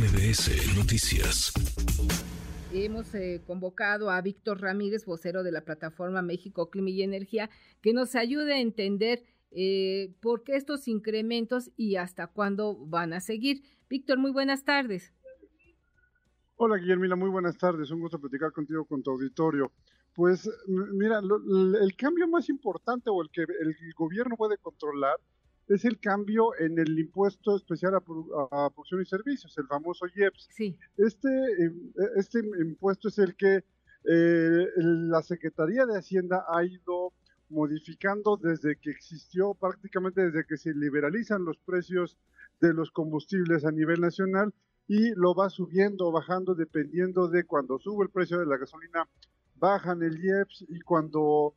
MBS Noticias. Hemos eh, convocado a Víctor Ramírez, vocero de la plataforma México Clima y Energía, que nos ayude a entender eh, por qué estos incrementos y hasta cuándo van a seguir. Víctor, muy buenas tardes. Hola Guillermina, muy buenas tardes. Un gusto platicar contigo con tu auditorio. Pues mira, el cambio más importante o el que el gobierno puede controlar es el cambio en el impuesto especial a, producción y servicios, el famoso IEPS. Sí. Este, em, este impuesto es el que eh, la Secretaría de Hacienda ha ido modificando desde que existió, prácticamente desde que se liberalizan los precios de los combustibles a nivel nacional y lo va subiendo o bajando dependiendo de cuando sube el precio de la gasolina, bajan el IEPS y cuando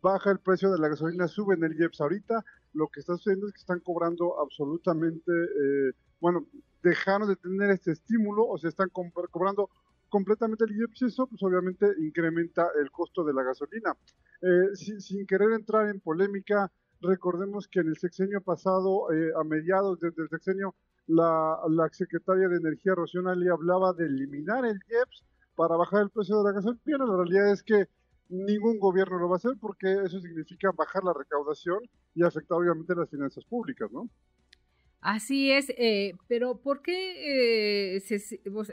baja el precio de la gasolina, suben el IEPS. Ahorita lo que está sucediendo es que están cobrando absolutamente, eh, bueno, dejaron de tener este estímulo o se están cobrando completamente el IEPS y eso pues obviamente incrementa el costo de la gasolina. Eh, sin, querer entrar en polémica, recordemos que en el sexenio pasado, eh, a mediados del sexenio, la, la, secretaria de Energía Rocío le hablaba de eliminar el IEPS para bajar el precio de la gasolina. La realidad es que ningún gobierno lo va a hacer porque eso significa bajar la recaudación y afectar obviamente las finanzas públicas, ¿no? Así es, eh, pero ¿por qué eh,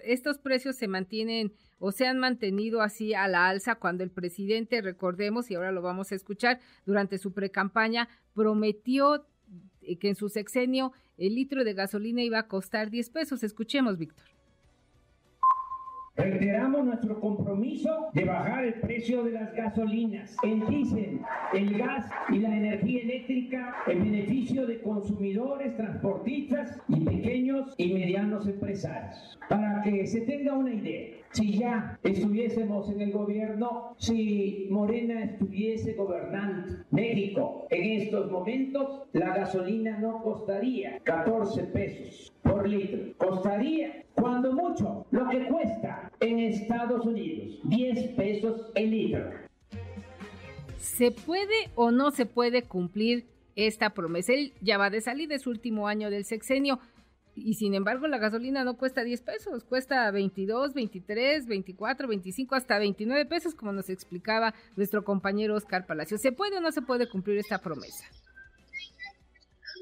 estos precios se mantienen o se han mantenido así a la alza cuando el presidente, recordemos, y ahora lo vamos a escuchar, durante su precampaña prometió eh, que en su sexenio el litro de gasolina iba a costar 10 pesos? Escuchemos, Víctor. Reiteramos nuestro compromiso de bajar el precio de las gasolinas, el diésel, el gas y la energía eléctrica en beneficio de consumidores, transportistas y pequeños y medianos empresarios. Para que se tenga una idea, si ya estuviésemos en el gobierno, si Morena estuviese gobernando México en estos momentos, la gasolina no costaría 14 pesos por litro, costaría cuando mucho lo que cuesta en Estados Unidos, 10 pesos el litro. ¿Se puede o no se puede cumplir esta promesa? Él ya va de salir de su último año del sexenio y sin embargo la gasolina no cuesta 10 pesos, cuesta 22, 23, 24, 25, hasta 29 pesos, como nos explicaba nuestro compañero Oscar Palacio. ¿Se puede o no se puede cumplir esta promesa?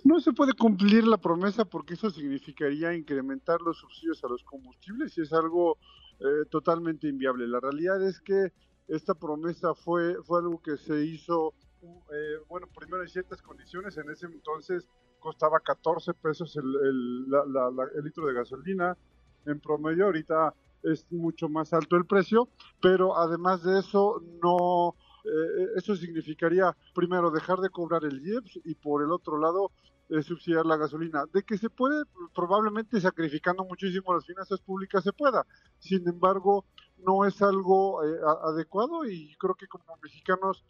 No se puede cumplir la promesa porque eso significaría incrementar los subsidios a los combustibles y es algo eh, totalmente inviable. La realidad es que esta promesa fue, fue algo que se hizo, eh, bueno, primero en ciertas condiciones, en ese entonces costaba 14 pesos el, el litro de gasolina en promedio, ahorita es mucho más alto el precio, pero además de eso no eh, eso significaría primero dejar de cobrar el IEPS y por el otro lado eh, subsidiar la gasolina. De que se puede, probablemente sacrificando muchísimo las finanzas públicas se pueda. Sin embargo, no es algo eh, adecuado y creo que como mexicanos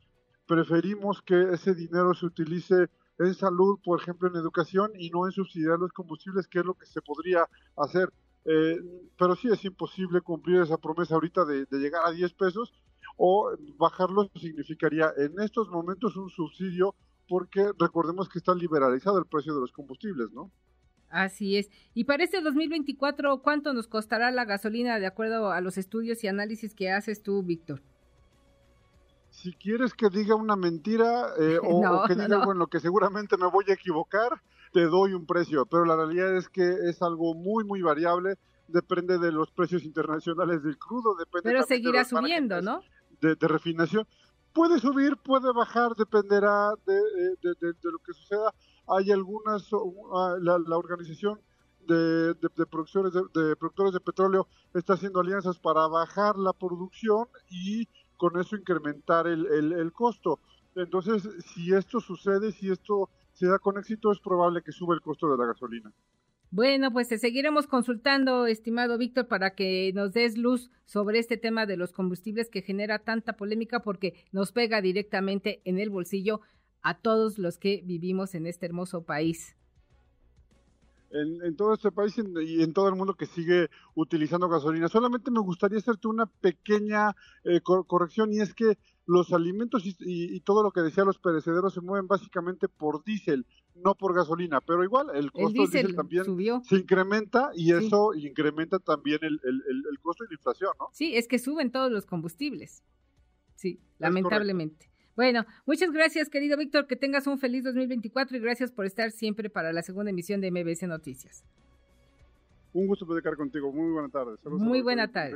preferimos que ese dinero se utilice en salud, por ejemplo, en educación y no en subsidiar los combustibles, que es lo que se podría hacer. pero sí es imposible cumplir esa promesa ahorita de, de llegar a 10 pesos o bajarlo significaría en estos momentos un subsidio porque recordemos que está liberalizado el precio de los combustibles, ¿no? Así es. Y para este 2024, ¿cuánto nos costará la gasolina de acuerdo a los estudios y análisis que haces tú, Víctor? Si quieres que diga una mentira eh, o, que diga algo en lo que seguramente me voy a equivocar, te doy un precio. Pero la realidad es que es algo muy, muy variable. Depende de los precios internacionales del crudo. Depende Pero seguirá subiendo, ¿no? de, refinación. Puede subir, puede bajar, dependerá de, lo que suceda. Hay algunas, ah, la, organización de, productores de, productores de petróleo está haciendo alianzas para bajar la producción y con eso incrementar el, el, costo. Entonces, si esto sucede, si esto se da con éxito, es probable que suba el costo de la gasolina. Bueno, pues te seguiremos consultando, estimado Víctor, para que nos des luz sobre este tema de los combustibles que genera tanta polémica porque nos pega directamente en el bolsillo a todos los que vivimos en este hermoso país. En, todo este país y en todo el mundo que sigue utilizando gasolina. Solamente me gustaría hacerte una pequeña eh, corrección y es que los alimentos y, todo lo que decía los perecederos se mueven básicamente por diésel, no por gasolina, pero igual el costo del diésel también se incrementa y eso incrementa también el, costo de la inflación, ¿no? Sí, es que suben todos los combustibles. Sí, lamentablemente. Bueno, muchas gracias, querido Víctor, que tengas un feliz 2024 y gracias por estar siempre para la segunda emisión de MBS Noticias. Un gusto platicar contigo. Muy buena tarde. Muy buena tarde.